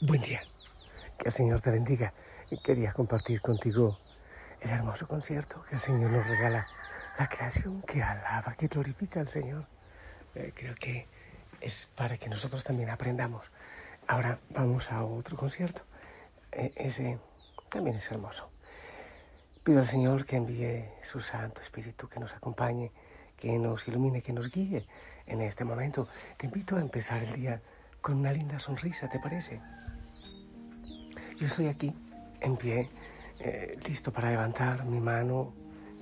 Buen día. Que el Señor te bendiga. Quería compartir contigo el hermoso concierto que el Señor nos regala. La creación que alaba, que glorifica al Señor. Eh, creo que es para que nosotros también aprendamos. Ahora vamos a otro concierto. Eh, ese también es hermoso. Pido al Señor que envíe su Santo Espíritu, que nos acompañe, que nos ilumine, que nos guíe en este momento. Te invito a empezar el día con una linda sonrisa, ¿te parece? Yo estoy aquí, en pie, eh, listo para levantar mi mano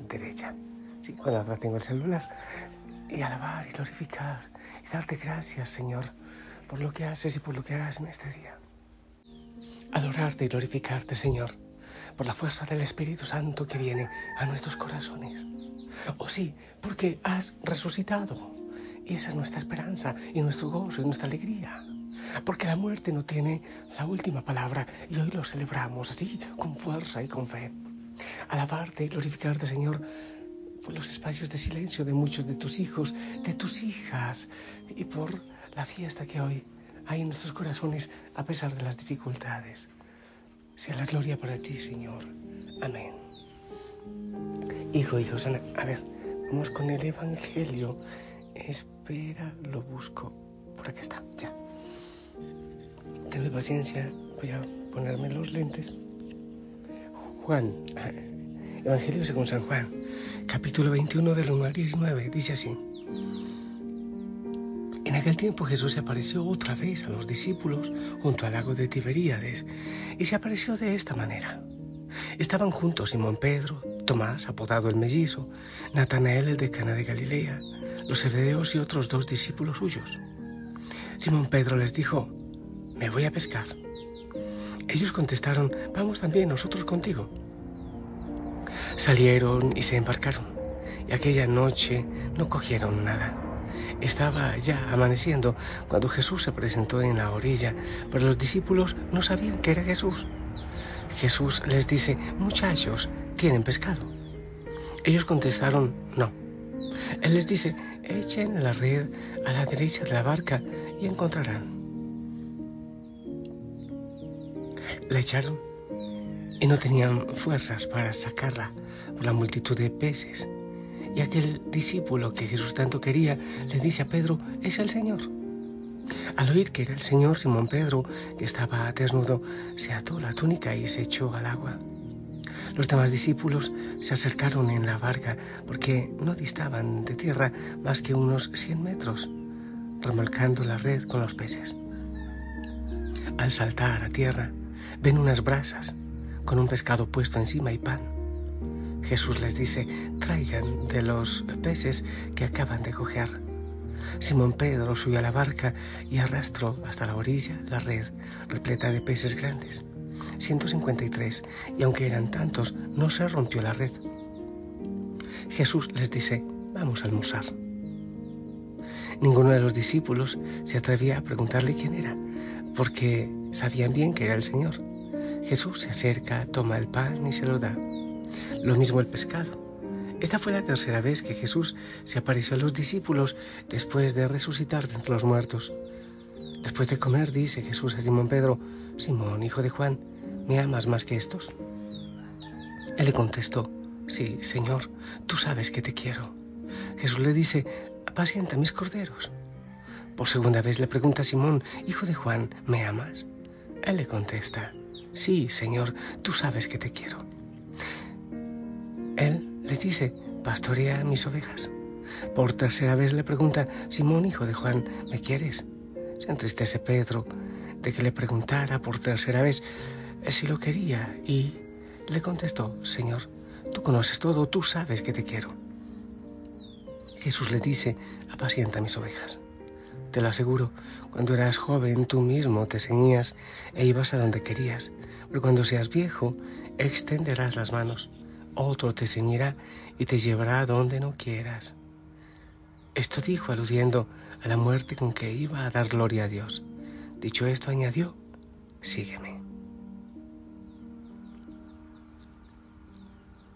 derecha. Sí, con la otra tengo el celular. Y alabar y glorificar y darte gracias, Señor, por lo que haces y por lo que harás en este día. Adorarte y glorificarte, Señor, por la fuerza del Espíritu Santo que viene a nuestros corazones. O oh, sí, porque has resucitado. Y esa es nuestra esperanza y nuestro gozo y nuestra alegría porque la muerte no tiene la última palabra y hoy lo celebramos así, con fuerza y con fe. Alabarte y glorificarte, Señor, por los espacios de silencio de muchos de tus hijos, de tus hijas y por la fiesta que hoy hay en nuestros corazones a pesar de las dificultades. Sea la gloria para ti, Señor. Amén. Hijo, hijo, a ver, vamos con el Evangelio. Espera, lo busco. Por aquí está, ya. Paciencia, voy a ponerme los lentes. Juan, Evangelio según San Juan, capítulo 21 del 1 al 19, dice así. En aquel tiempo Jesús se apareció otra vez a los discípulos junto al lago de Tiberíades y se apareció de esta manera. Estaban juntos Simón Pedro, Tomás, apodado el mellizo, Natanael el de Cana de Galilea, los hebreos y otros dos discípulos suyos. Simón Pedro les dijo, me voy a pescar. Ellos contestaron, vamos también nosotros contigo. Salieron y se embarcaron, y aquella noche no cogieron nada. Estaba ya amaneciendo cuando Jesús se presentó en la orilla, pero los discípulos no sabían que era Jesús. Jesús les dice, muchachos, ¿tienen pescado? Ellos contestaron, no. Él les dice, echen la red a la derecha de la barca y encontrarán. La echaron y no tenían fuerzas para sacarla por la multitud de peces. Y aquel discípulo que Jesús tanto quería le dice a Pedro, es el Señor. Al oír que era el Señor, Simón Pedro, que estaba desnudo, se ató la túnica y se echó al agua. Los demás discípulos se acercaron en la barca porque no distaban de tierra más que unos 100 metros, remolcando la red con los peces. Al saltar a tierra, ven unas brasas con un pescado puesto encima y pan. Jesús les dice, traigan de los peces que acaban de coger. Simón Pedro subió a la barca y arrastró hasta la orilla la red repleta de peces grandes. 153, y aunque eran tantos, no se rompió la red. Jesús les dice, vamos a almorzar. Ninguno de los discípulos se atrevía a preguntarle quién era, porque sabían bien que era el Señor. Jesús se acerca, toma el pan y se lo da. Lo mismo el pescado. Esta fue la tercera vez que Jesús se apareció a los discípulos después de resucitar de entre los muertos. Después de comer, dice Jesús a Simón Pedro, Simón, hijo de Juan, ¿me amas más que estos? Él le contestó, sí, Señor, tú sabes que te quiero. Jesús le dice, apacienta mis corderos. Por segunda vez le pregunta Simón, hijo de Juan, ¿me amas? Él le contesta, sí, Señor, tú sabes que te quiero. Él le dice, pastorea mis ovejas. Por tercera vez le pregunta, Simón, hijo de Juan, ¿me quieres? Se entristece Pedro de que le preguntara por tercera vez si lo quería y le contestó, Señor, tú conoces todo, tú sabes que te quiero. Jesús le dice, apacienta mis ovejas. Te lo aseguro, cuando eras joven tú mismo te ceñías e ibas a donde querías, pero cuando seas viejo extenderás las manos, otro te ceñirá y te llevará a donde no quieras. Esto dijo aludiendo a la muerte con que iba a dar gloria a Dios. Dicho esto, añadió, sígueme.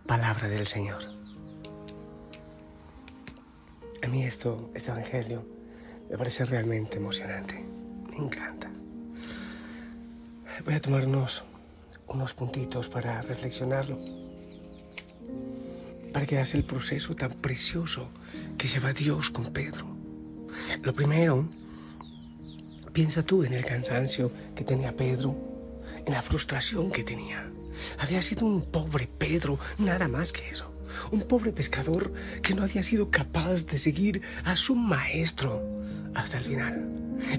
Palabra del Señor. A mí esto, este Evangelio, me parece realmente emocionante. Me encanta. Voy a tomarnos unos puntitos para reflexionarlo, para que veas el proceso tan precioso que lleva Dios con Pedro. Lo primero, piensa tú en el cansancio que tenía Pedro, en la frustración que tenía. Había sido un pobre Pedro, nada más que eso. Un pobre pescador que no había sido capaz de seguir a su maestro hasta el final.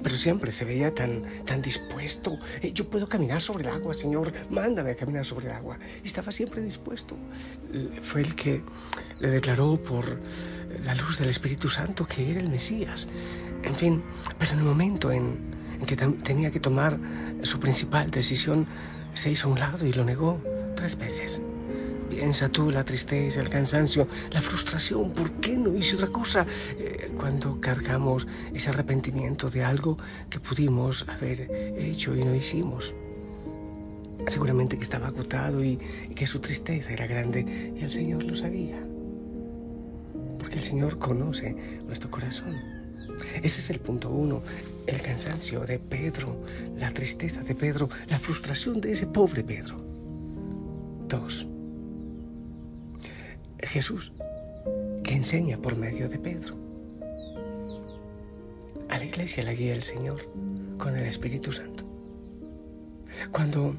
Pero siempre se veía tan, tan dispuesto. Eh, yo puedo caminar sobre el agua, Señor, mándame a caminar sobre el agua. Y estaba siempre dispuesto. Fue el que le declaró por la luz del Espíritu Santo que era el Mesías. En fin, pero en el momento en, en que tenía que tomar su principal decisión, se hizo a un lado y lo negó tres veces. Piensa tú la tristeza, el cansancio, la frustración. ¿Por qué no hice otra cosa? Eh, cuando cargamos ese arrepentimiento de algo que pudimos haber hecho y no hicimos. Seguramente que estaba agotado y, y que su tristeza era grande y el Señor lo sabía. Porque el Señor conoce nuestro corazón. Ese es el punto uno, el cansancio de Pedro, la tristeza de Pedro, la frustración de ese pobre Pedro. Dos, Jesús que enseña por medio de Pedro. A la iglesia la guía el Señor con el Espíritu Santo. Cuando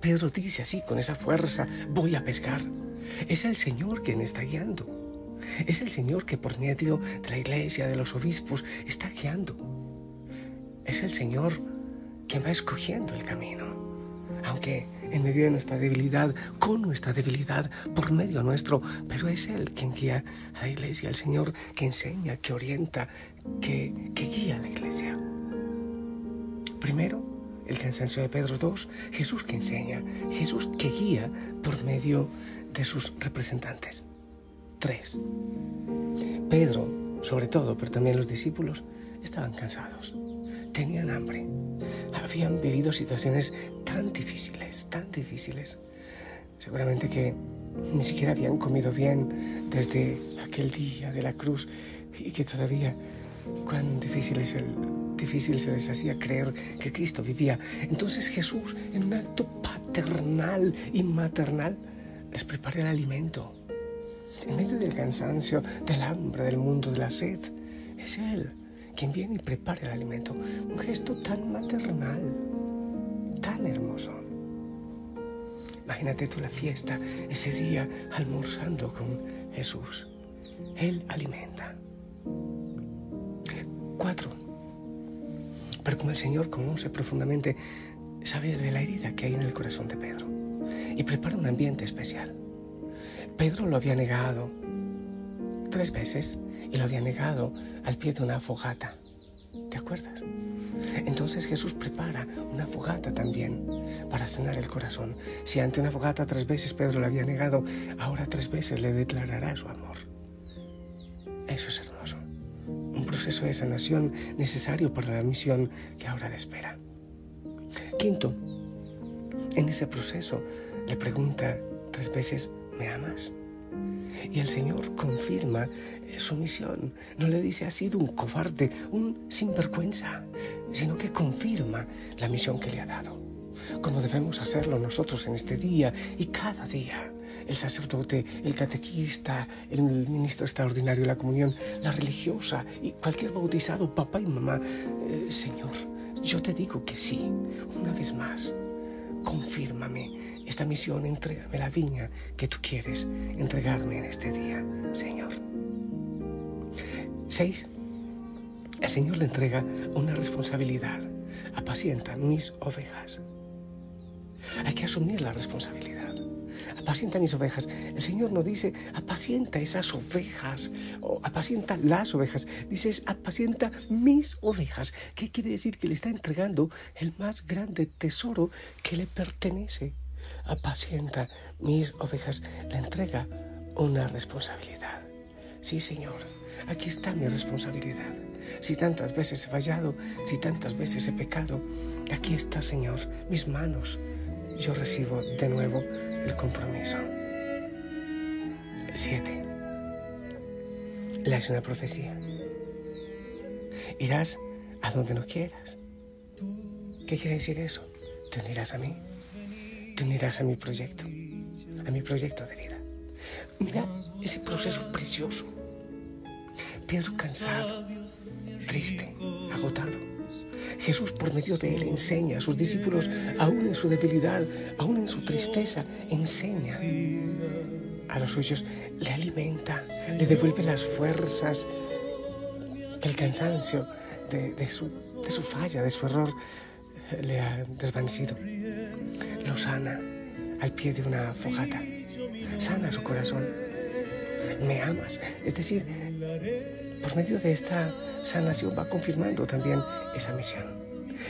Pedro dice así, con esa fuerza, voy a pescar, es el Señor quien está guiando. Es el Señor que por medio de la iglesia, de los obispos, está guiando. Es el Señor quien va escogiendo el camino. Aunque en medio de nuestra debilidad, con nuestra debilidad, por medio nuestro, pero es Él quien guía a la iglesia, el Señor que enseña, que orienta, que, guía a la iglesia. Primero, el cansancio de Pedro II, Jesús que enseña, Jesús que guía por medio de sus representantes. Tres, Pedro, sobre todo, pero también los discípulos, estaban cansados, tenían hambre, habían vivido situaciones tan difíciles, tan difíciles. Seguramente que ni siquiera habían comido bien desde aquel día de la cruz y que todavía cuán difícil, es el, difícil se les hacía creer que Cristo vivía. Entonces Jesús, en un acto paternal y maternal, les prepara el alimento. En medio del cansancio, del hambre, del mundo, de la sed, es Él quien viene y prepara el alimento. Un gesto tan maternal, tan hermoso. Imagínate tú la fiesta, ese día almorzando con Jesús. Él alimenta. Cuatro. Pero como el Señor conoce profundamente, sabe de la herida que hay en el corazón de Pedro y prepara un ambiente especial. Pedro lo había negado tres veces y lo había negado al pie de una fogata. ¿Te acuerdas? Entonces Jesús prepara una fogata también para sanar el corazón. Si ante una fogata tres veces Pedro le había negado, ahora tres veces le declarará su amor. Eso es hermoso. Un proceso de sanación necesario para la misión que ahora le espera. Quinto, en ese proceso le pregunta tres veces, ¿me amas? Y el Señor confirma eh, su misión. No le dice ha sido un cobarde, un sinvergüenza, sino que confirma la misión que le ha dado. Como debemos hacerlo nosotros en este día y cada día. El sacerdote, el catequista, el ministro extraordinario de la comunión, la religiosa y cualquier bautizado, papá y mamá. Eh, Señor, yo te digo que sí, una vez más confírmame esta misión, entrégame la viña que tú quieres entregarme en este día, Señor. Seis, el Señor le entrega una responsabilidad. Apacienta mis ovejas. Hay que asumir la responsabilidad apacienta mis ovejas. El Señor no dice, apacienta esas ovejas o apacienta las ovejas. Dice, apacienta mis ovejas. ¿Qué quiere decir? Que le está entregando el más grande tesoro que le pertenece. Apacienta mis ovejas. Le entrega una responsabilidad. Sí, Señor, aquí está mi responsabilidad. Si tantas veces he fallado, si tantas veces he pecado, aquí está, Señor, mis manos. Yo recibo de nuevo el compromiso. Siete. Le hace una profecía. Irás a donde no quieras. ¿Qué quiere decir eso? te unirás a mí, te unirás a mi proyecto, a mi proyecto de vida. Mira ese proceso precioso. Pedro cansado, triste, agotado. Jesús por medio de él enseña a sus discípulos, aún en su debilidad, aún en su tristeza, enseña a los suyos, le alimenta, le devuelve las fuerzas el cansancio de, su, de su falla, de su error, le ha desvanecido. Lo sana al pie de una fogata. Sana su corazón. Me amas. Es decir, por medio de esta sanación va confirmando también esa misión.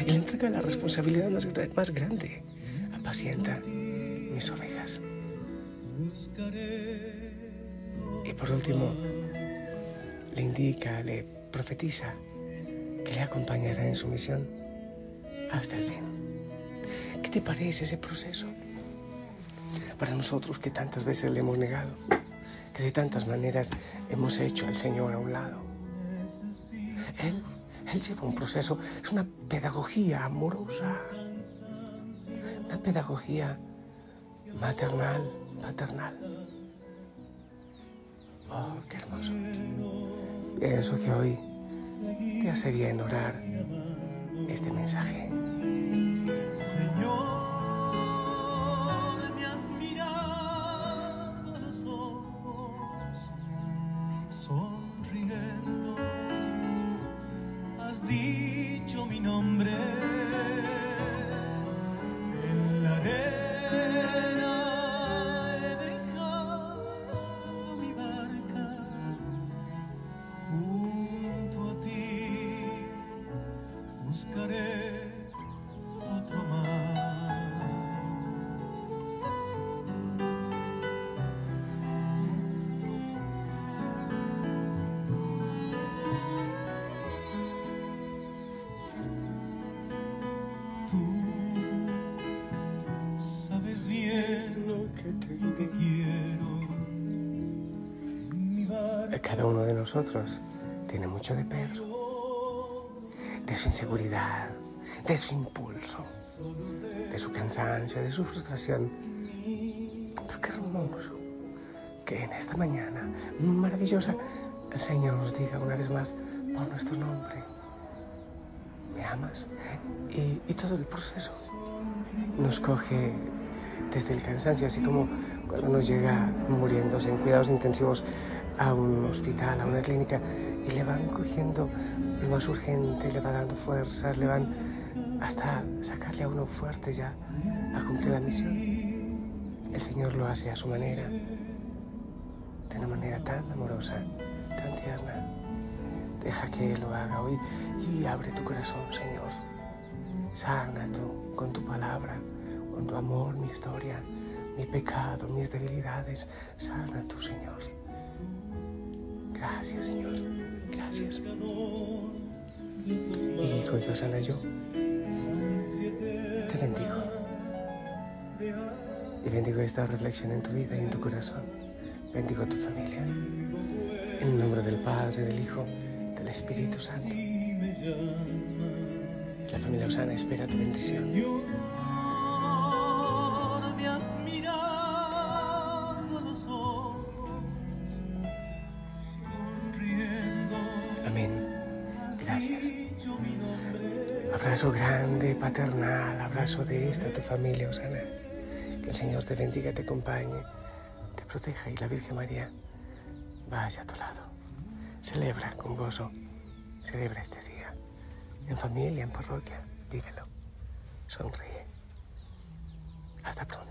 Y le entrega la responsabilidad más, más grande. Apacienta mis ovejas. Y por último, le indica, le profetiza que le acompañará en su misión hasta el fin. ¿Qué te parece ese proceso? Para nosotros que tantas veces le hemos negado, de tantas maneras hemos hecho al Señor a un lado. Él, Él lleva un proceso, es una pedagogía amorosa, una pedagogía maternal, paternal. Oh, qué hermoso. Pienso que hoy te hace bien orar este mensaje. Cada uno de nosotros tiene mucho de Pedro, de su inseguridad, de su impulso, de su cansancio, de su frustración. Pero qué hermoso que en esta mañana maravillosa el Señor nos diga una vez más por nuestro nombre, me amas. Y todo el proceso nos coge desde el cansancio, así como cuando nos llega muriéndose en cuidados intensivos a un hospital, a una clínica, y le van cogiendo lo más urgente, le va dando fuerzas, le van hasta sacarle a uno fuerte ya a cumplir la misión. El Señor lo hace a su manera, de una manera tan amorosa, tan tierna. Deja que lo haga hoy y abre tu corazón, Señor. Sana tú con tu palabra, con tu amor, mi historia, mi pecado, mis debilidades. Sana tú, Señor. Gracias, Señor. Gracias. Hijo yo sana yo, te bendigo. Y bendigo esta reflexión en tu vida y en tu corazón. Bendigo a tu familia. En el nombre del Padre, del Hijo, del Espíritu Santo. La familia Osana espera tu bendición. Abrazo grande, paternal, abrazo de esta tu familia, Osana. Que el Señor te bendiga, te acompañe, te proteja y la Virgen María vaya a tu lado. Celebra con gozo, celebra este día. En familia, en parroquia, vívelo. Sonríe. Hasta pronto.